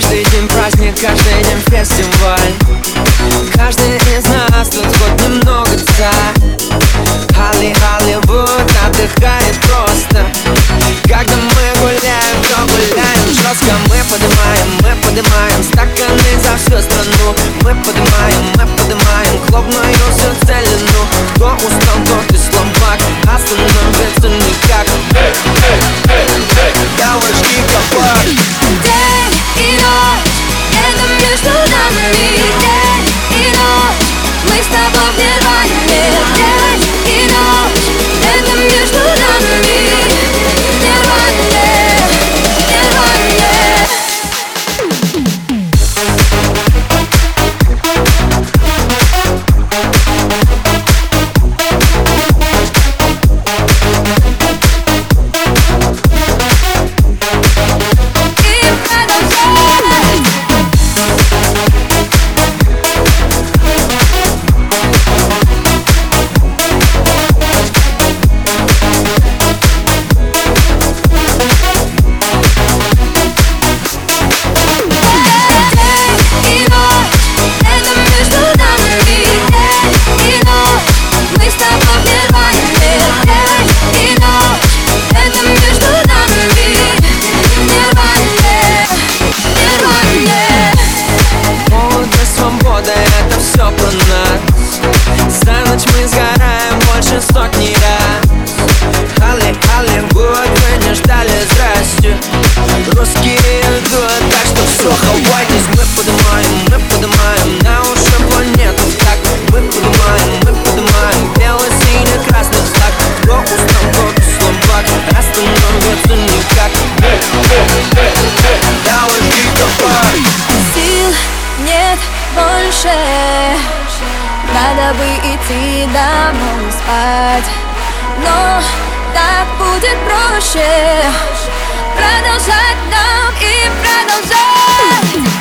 Каждый день праздник, каждый день фестиваль. Каждый из нас тут хоть немного ца. Холли, Холливуд отдыхает просто. Когда мы гуляем, то гуляем жестко. Мы поднимаем, мы поднимаем стаканы за всю страну. Мы поднимаем Надо бы идти домой спать. Но так будет проще. Продолжать нам и продолжать.